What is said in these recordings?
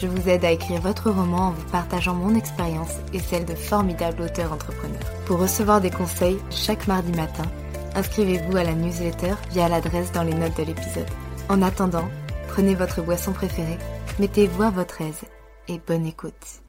je vous aide à écrire votre roman en vous partageant mon expérience et celle de formidables auteurs entrepreneurs. Pour recevoir des conseils chaque mardi matin, inscrivez-vous à la newsletter via l'adresse dans les notes de l'épisode. En attendant, prenez votre boisson préférée, mettez-vous à votre aise et bonne écoute.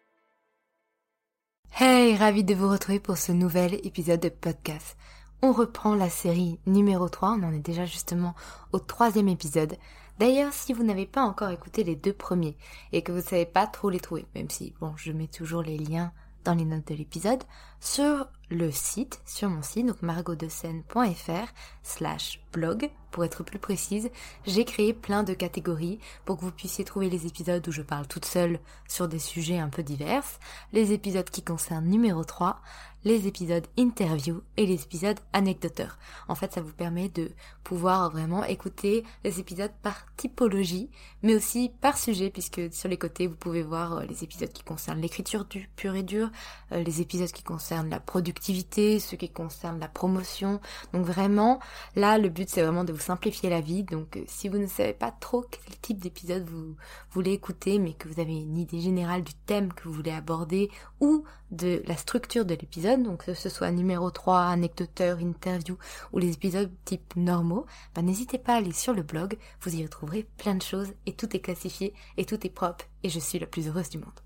Hey, ravi de vous retrouver pour ce nouvel épisode de podcast. On reprend la série numéro 3, on en est déjà justement au troisième épisode. D'ailleurs, si vous n'avez pas encore écouté les deux premiers et que vous ne savez pas trop les trouver, même si, bon, je mets toujours les liens dans les notes de l'épisode, sur le site, sur mon site, donc margotdescène.fr slash blog, pour être plus précise, j'ai créé plein de catégories pour que vous puissiez trouver les épisodes où je parle toute seule sur des sujets un peu divers, les épisodes qui concernent numéro 3, les épisodes interview et les épisodes anecdoteurs. En fait, ça vous permet de pouvoir vraiment écouter les épisodes par typologie, mais aussi par sujet, puisque sur les côtés, vous pouvez voir euh, les épisodes qui concernent l'écriture du pur et dur, euh, les épisodes qui concernent la productivité, ceux qui concernent la promotion. Donc vraiment, là, le but, c'est vraiment de vous simplifier la vie. Donc, euh, si vous ne savez pas trop quel type d'épisode vous voulez écouter, mais que vous avez une idée générale du thème que vous voulez aborder ou de la structure de l'épisode, donc que ce soit numéro 3, anecdoteur, interview ou les épisodes type normaux, bah, n'hésitez pas à aller sur le blog, vous y retrouverez plein de choses et tout est classifié et tout est propre et je suis la plus heureuse du monde.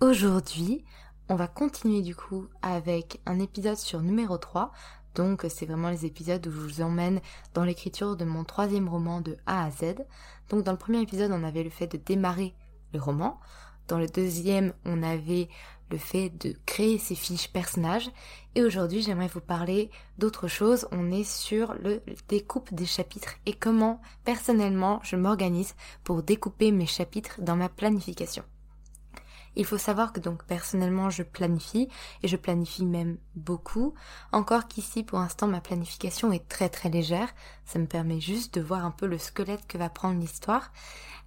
Aujourd'hui, on va continuer du coup avec un épisode sur numéro 3. Donc c'est vraiment les épisodes où je vous emmène dans l'écriture de mon troisième roman de A à Z. Donc dans le premier épisode on avait le fait de démarrer le roman. Dans le deuxième on avait le fait de créer ses fiches personnages. Et aujourd'hui, j'aimerais vous parler d'autre chose. On est sur le découpe des chapitres et comment personnellement je m'organise pour découper mes chapitres dans ma planification. Il faut savoir que donc personnellement je planifie et je planifie même beaucoup. Encore qu'ici pour l'instant ma planification est très très légère. Ça me permet juste de voir un peu le squelette que va prendre l'histoire.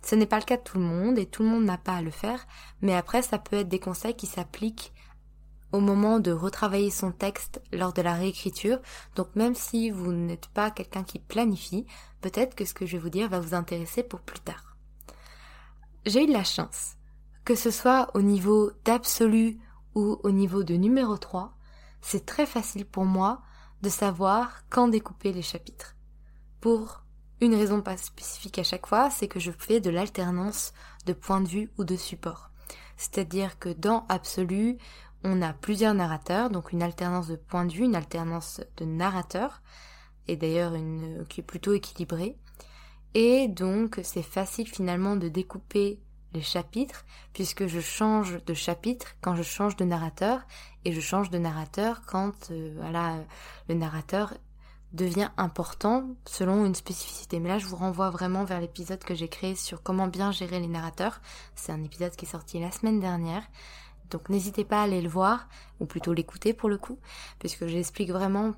Ce n'est pas le cas de tout le monde et tout le monde n'a pas à le faire. Mais après ça peut être des conseils qui s'appliquent au moment de retravailler son texte lors de la réécriture. Donc même si vous n'êtes pas quelqu'un qui planifie, peut-être que ce que je vais vous dire va vous intéresser pour plus tard. J'ai eu de la chance que ce soit au niveau d'absolu ou au niveau de numéro 3, c'est très facile pour moi de savoir quand découper les chapitres. Pour une raison pas spécifique à chaque fois, c'est que je fais de l'alternance de point de vue ou de support. C'est-à-dire que dans absolu, on a plusieurs narrateurs, donc une alternance de point de vue, une alternance de narrateur, et d'ailleurs une qui est plutôt équilibrée. Et donc c'est facile finalement de découper les chapitres, puisque je change de chapitre quand je change de narrateur, et je change de narrateur quand euh, voilà, le narrateur devient important selon une spécificité. Mais là, je vous renvoie vraiment vers l'épisode que j'ai créé sur comment bien gérer les narrateurs. C'est un épisode qui est sorti la semaine dernière. Donc n'hésitez pas à aller le voir, ou plutôt l'écouter pour le coup, puisque j'explique vraiment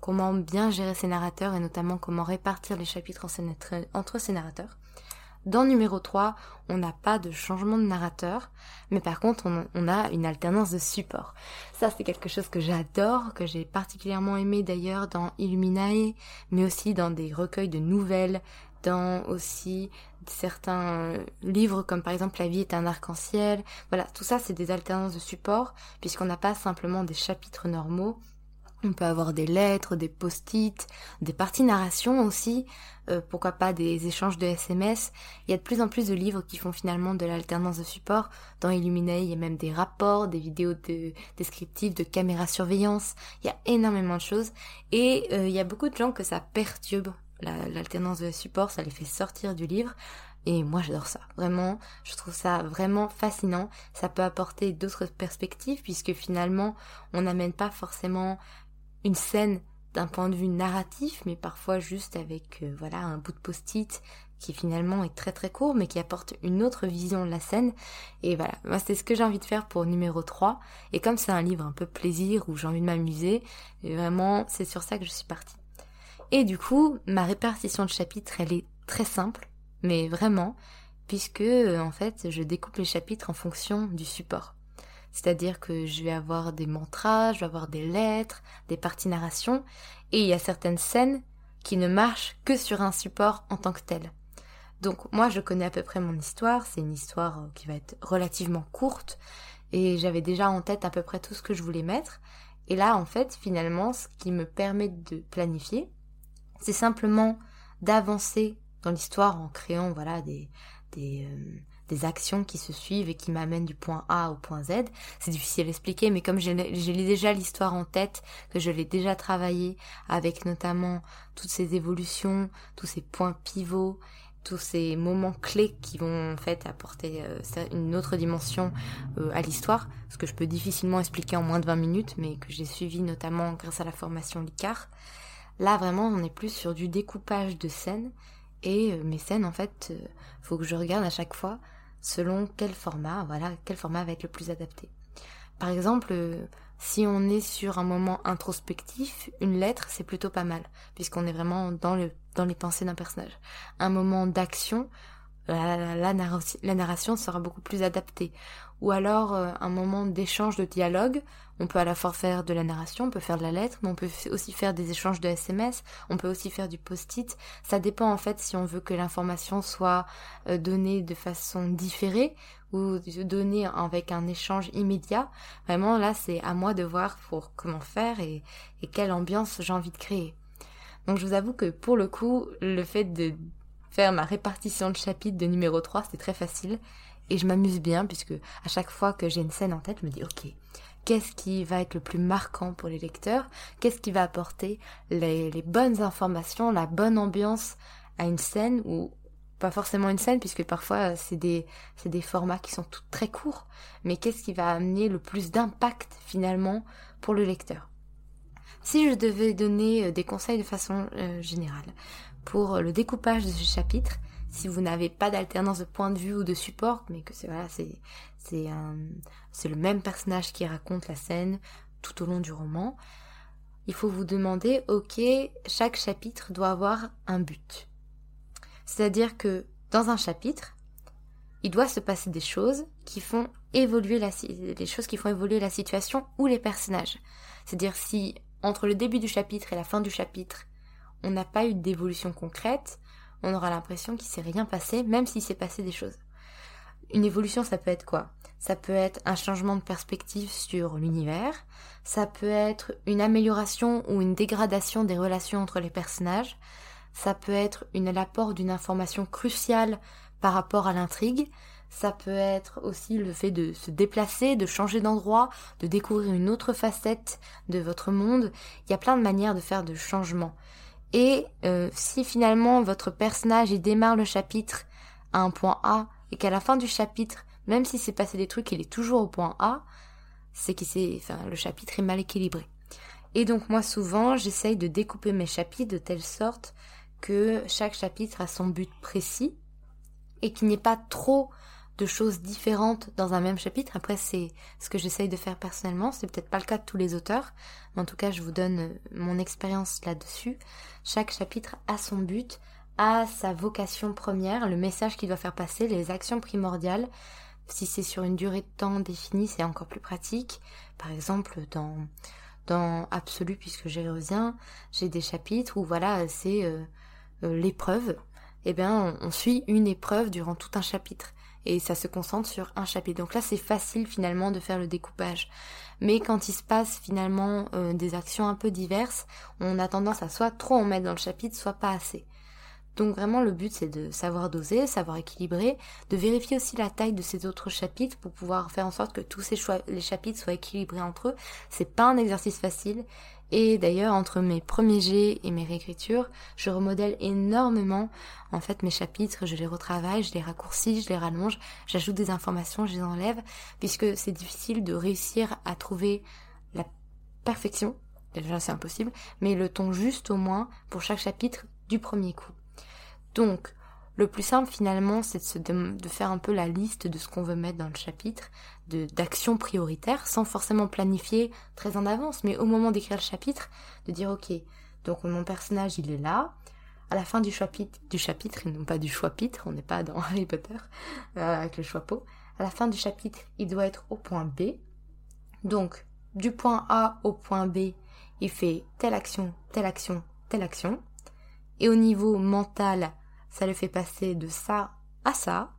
comment bien gérer ces narrateurs et notamment comment répartir les chapitres entre ces narrateurs. Dans numéro 3, on n'a pas de changement de narrateur, mais par contre, on, a une alternance de support. Ça, c'est quelque chose que j'adore, que j'ai particulièrement aimé d'ailleurs dans Illuminae, mais aussi dans des recueils de nouvelles, dans aussi certains euh, livres comme par exemple La vie est un arc-en-ciel. Voilà, tout ça c'est des alternances de support puisqu'on n'a pas simplement des chapitres normaux, on peut avoir des lettres, des post-it, des parties narration aussi, euh, pourquoi pas des échanges de SMS. Il y a de plus en plus de livres qui font finalement de l'alternance de support. Dans Illuminae, il y a même des rapports, des vidéos de, descriptives, de caméra surveillance. Il y a énormément de choses. Et euh, il y a beaucoup de gens que ça perturbe l'alternance de support, ça les fait sortir du livre. Et moi j'adore ça, vraiment, je trouve ça vraiment fascinant. Ça peut apporter d'autres perspectives puisque finalement on n'amène pas forcément une scène d'un point de vue narratif, mais parfois juste avec euh, voilà un bout de post-it qui finalement est très très court, mais qui apporte une autre vision de la scène. Et voilà, moi c'est ce que j'ai envie de faire pour numéro 3. Et comme c'est un livre un peu plaisir, où j'ai envie de m'amuser, vraiment c'est sur ça que je suis partie. Et du coup, ma répartition de chapitres, elle est très simple, mais vraiment, puisque euh, en fait je découpe les chapitres en fonction du support. C'est-à-dire que je vais avoir des mantras, je vais avoir des lettres, des parties narration, et il y a certaines scènes qui ne marchent que sur un support en tant que tel. Donc moi je connais à peu près mon histoire, c'est une histoire euh, qui va être relativement courte, et j'avais déjà en tête à peu près tout ce que je voulais mettre. Et là en fait finalement ce qui me permet de planifier, c'est simplement d'avancer dans l'histoire en créant voilà des, euh, des actions qui se suivent et qui m'amènent du point A au point Z. C'est difficile à expliquer, mais comme j'ai déjà l'histoire en tête, que je l'ai déjà travaillé avec notamment toutes ces évolutions, tous ces points pivots, tous ces moments clés qui vont en fait apporter euh, une autre dimension euh, à l'histoire, ce que je peux difficilement expliquer en moins de 20 minutes, mais que j'ai suivi notamment grâce à la formation LICAR. Là vraiment on est plus sur du découpage de scènes et euh, mes scènes en fait faut que je regarde à chaque fois selon quel format, voilà, quel format va être le plus adapté. Par exemple, euh, si on est sur un moment introspectif, une lettre, c'est plutôt pas mal, puisqu'on est vraiment dans, dans les pensées d'un personnage. Un moment d'action, la, narration sera beaucoup plus adaptée. Ou alors euh, un moment d'échange de dialogue, on peut à la fois faire de la narration, on peut faire de la lettre, mais on peut aussi faire des échanges de SMS, on peut aussi faire du post-it. Ça dépend en fait si on veut que l'information soit euh, donnée de façon différée ou donnée avec un échange immédiat. Vraiment là c'est à moi de voir pour comment faire et, et quelle ambiance j'ai envie de créer. Donc je vous avoue que pour le coup, le fait de ma répartition de chapitres de numéro 3, c'est très facile. Et je m'amuse bien puisque à chaque fois que j'ai une scène en tête, je me dis ok, qu'est-ce qui va être le plus marquant pour les lecteurs? Qu'est-ce qui va apporter les, bonnes informations, la bonne ambiance à une scène ou pas forcément une scène puisque parfois c'est des c'est des formats qui sont tout, très courts. Mais qu'est-ce qui va amener le plus d'impact finalement pour le lecteur? Si je devais donner euh, des conseils de façon euh, générale pour le découpage de ce chapitre. Si vous n'avez pas d'alternance de point de vue ou de support, mais que c'est voilà, c'est c'est le même personnage qui raconte la scène tout au long du roman, il faut vous demander, ok, chaque chapitre doit avoir un but. C'est-à-dire que dans un chapitre, il doit se passer des choses qui font évoluer la, choses qui font évoluer la situation ou les personnages. C'est-à-dire si entre le début du chapitre et la fin du chapitre, on n'a pas eu d'évolution concrète, on aura l'impression qu'il s'est rien passé, même s'il s'est passé des choses. Une évolution, ça peut être quoi? Ça peut être un changement de perspective sur l'univers, ça peut être une amélioration ou une dégradation des relations entre les personnages, ça peut être une l'apport d'une information cruciale par rapport à l'intrigue, ça peut être aussi le fait de se déplacer, de changer d'endroit, de découvrir une autre facette de votre monde. Il y a plein de manières de faire de changements. Et euh, si finalement votre personnage il démarre le chapitre à un point A et qu'à la fin du chapitre, même si s'est passé des trucs, il est toujours au point A, c'est que c'est, enfin, le chapitre est mal équilibré. Et donc moi souvent j'essaye de découper mes chapitres de telle sorte que chaque chapitre a son but précis et qu'il n'y ait pas trop de choses différentes dans un même chapitre. Après, c'est ce que j'essaye de faire personnellement. C'est peut-être pas le cas de tous les auteurs, mais en tout cas, je vous donne euh, mon expérience là-dessus. Chaque chapitre a son but, à sa vocation première, le message qu'il doit faire passer, les actions primordiales. Si c'est sur une durée de temps définie, c'est encore plus pratique. Par exemple, dans, dans Absolu, puisque j'ai reviens, j'ai des chapitres où voilà, c'est euh, euh, l'épreuve. Eh bien, on, suit une épreuve durant tout un chapitre. Et ça se concentre sur un chapitre. Donc là, c'est facile finalement de faire le découpage. Mais quand il se passe finalement euh, des actions un peu diverses, on a tendance à soit trop en mettre dans le chapitre, soit pas assez. Donc vraiment le but c'est de savoir doser, savoir équilibrer, de vérifier aussi la taille de ces autres chapitres pour pouvoir faire en sorte que tous ces les chapitres soient équilibrés entre eux. C'est pas un exercice facile. Et d'ailleurs entre mes premiers jets et mes réécritures, je remodèle énormément en fait mes chapitres, je les retravaille, je les raccourcis, je les rallonge, j'ajoute des informations, je les enlève, puisque c'est difficile de réussir à trouver la perfection, déjà c'est impossible, mais le ton juste au moins pour chaque chapitre du premier coup. Donc, le plus simple finalement, c'est de, faire un peu la liste de ce qu'on veut mettre dans le chapitre, d'actions prioritaires, sans forcément planifier très en avance, mais au moment d'écrire le chapitre, de dire ok, donc mon personnage il est là, à la fin du chapitre, du chapitre non pas du choix-pitre, on n'est pas dans Harry Potter euh, avec le choix-pot, à la fin du chapitre il doit être au point B, donc du point A au point B, il fait telle action, telle action, telle action, et au niveau mental, ça le fait passer de ça à ça.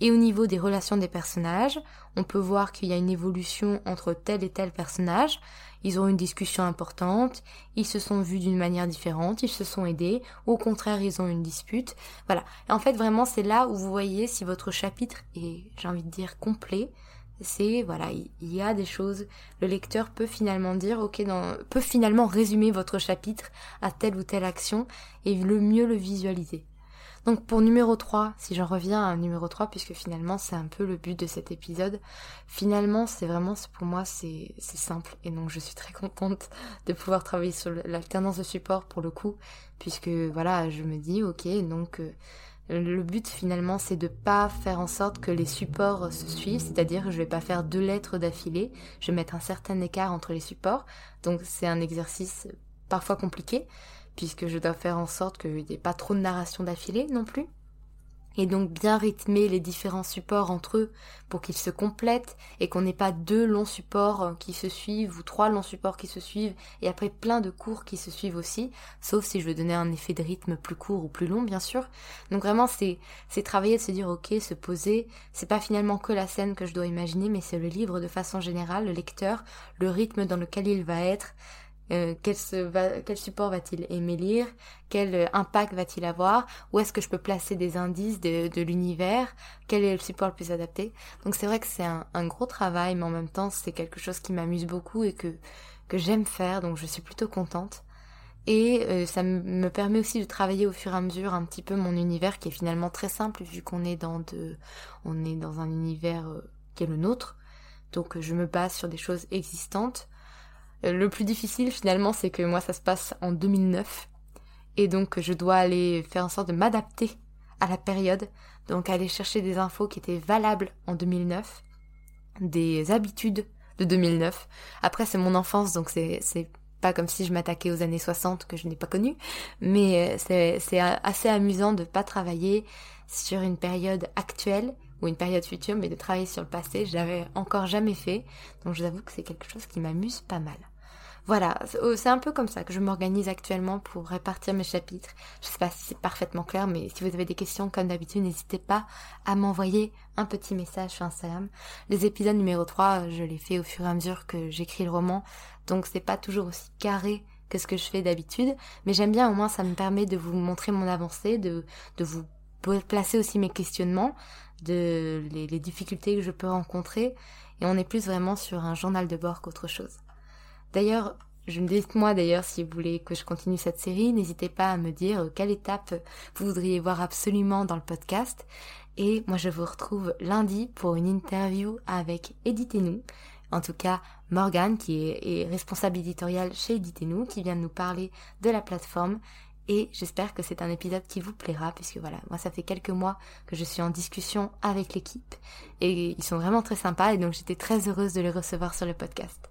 Et au niveau des relations des personnages, on peut voir qu'il y a une évolution entre tel et tel personnage. Ils ont une discussion importante, ils se sont vus d'une manière différente, ils se sont aidés, au contraire ils ont une dispute. Voilà. En fait vraiment c'est là où vous voyez si votre chapitre est, j'ai envie de dire, complet. C'est voilà, il y a des choses. Le lecteur peut finalement dire, ok, peut finalement résumer votre chapitre à telle ou telle action et le mieux le visualiser. Donc pour numéro 3, si j'en reviens à numéro 3, puisque finalement c'est un peu le but de cet épisode, finalement c'est vraiment, pour moi c'est simple, et donc je suis très contente de pouvoir travailler sur l'alternance de support pour le coup, puisque voilà, je me dis, ok, donc... Euh, le but finalement c'est de pas faire en sorte que les supports se suivent, c'est-à-dire que je vais pas faire deux lettres d'affilée, je vais mettre un certain écart entre les supports, donc c'est un exercice parfois compliqué, puisque je dois faire en sorte qu'il n'y ait pas trop de narration d'affilée non plus. Et donc bien rythmer les différents supports entre eux pour qu'ils se complètent et qu'on n'ait pas deux longs supports qui se suivent ou trois longs supports qui se suivent et après plein de cours qui se suivent aussi, sauf si je veux donner un effet de rythme plus court ou plus long bien sûr. Donc vraiment c'est c'est travailler de se dire ok, se poser, c'est pas finalement que la scène que je dois imaginer mais c'est le livre de façon générale, le lecteur, le rythme dans lequel il va être, euh, quel, support va-t-il aimer lire? Quel euh, impact va-t-il avoir? Où est-ce que je peux placer des indices de, l'univers? Quel est le support le plus adapté? Donc c'est vrai que c'est un, gros travail, mais en même temps c'est quelque chose qui m'amuse beaucoup et que, que j'aime faire, donc je suis plutôt contente. Et euh, ça me permet aussi de travailler au fur et à mesure un petit peu mon univers qui est finalement très simple vu qu'on est dans de, on est dans un univers qui est le nôtre. Donc je me base sur des choses existantes. euh, le plus difficile finalement, c'est que moi ça se passe en 2009 et donc je dois aller faire en sorte de m'adapter à la période, donc aller chercher des infos qui étaient valables en 2009, des habitudes de 2009. Après c'est mon enfance donc c'est pas comme si je m'attaquais aux années 60 que je n'ai pas connues, mais euh, c'est assez amusant de pas travailler sur une période actuelle ou une période future, mais de travailler sur le passé, je l'avais encore jamais fait. Donc je vous avoue que c'est quelque chose qui m'amuse pas mal. Voilà, oh, c'est un peu comme ça que je m'organise actuellement pour répartir mes chapitres. Je sais pas si c'est parfaitement clair, mais si vous avez des questions, comme d'habitude, n'hésitez pas à m'envoyer un petit message sur Instagram. Les épisodes numéro 3, je les fais au fur et à mesure que j'écris le roman, donc c'est pas toujours aussi carré que ce que je fais d'habitude, mais j'aime bien au moins ça me permet de vous montrer mon avancée, de, vous placer aussi mes questionnements, de les difficultés que je peux rencontrer, et on est plus vraiment sur un journal de bord qu'autre chose. D'ailleurs, je me dites-moi d'ailleurs si vous voulez que je continue cette série, n'hésitez pas à me dire quelle étape vous voudriez voir absolument dans le podcast. Et moi je vous retrouve lundi pour une interview avec Éditez-nous. En tout cas, Morgane, qui est, responsable éditoriale chez Éditez-nous, qui vient de nous parler de la plateforme. Et j'espère que c'est un épisode qui vous plaira, puisque voilà, moi ça fait quelques mois que je suis en discussion avec l'équipe. Et ils sont vraiment très sympas, et donc j'étais très heureuse de les recevoir sur le podcast.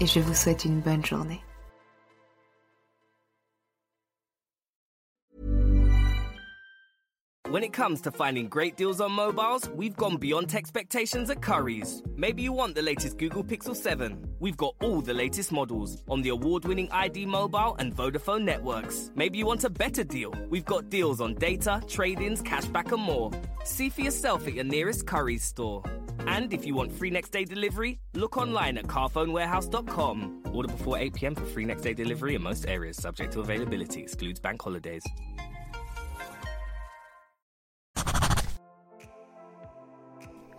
et je vous souhaite une bonne journée. When it comes to finding great deals on mobiles, we've gone beyond expectations at Curry's. Maybe you want the latest Google Pixel 7. We've got all the latest models on the award winning ID Mobile and Vodafone networks. Maybe you want a better deal. We've got deals on data, trade ins, cashback, and more. See for yourself at your nearest Curry's store. And if you want free next day delivery, look online at carphonewarehouse.com. Order before 8 pm for free next day delivery in most areas, subject to availability, excludes bank holidays.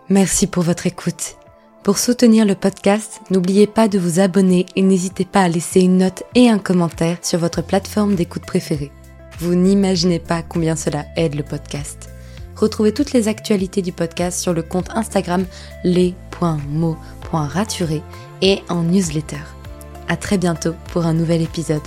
Merci pour votre écoute. Pour soutenir le podcast, n'oubliez pas de vous abonner et n'hésitez pas à laisser une note et un commentaire sur votre plateforme d'écoute préférée. Vous n'imaginez pas combien cela aide le podcast. Retrouvez toutes les actualités du podcast sur le compte Instagram les.mots.raturés et en newsletter. À très bientôt pour un nouvel épisode.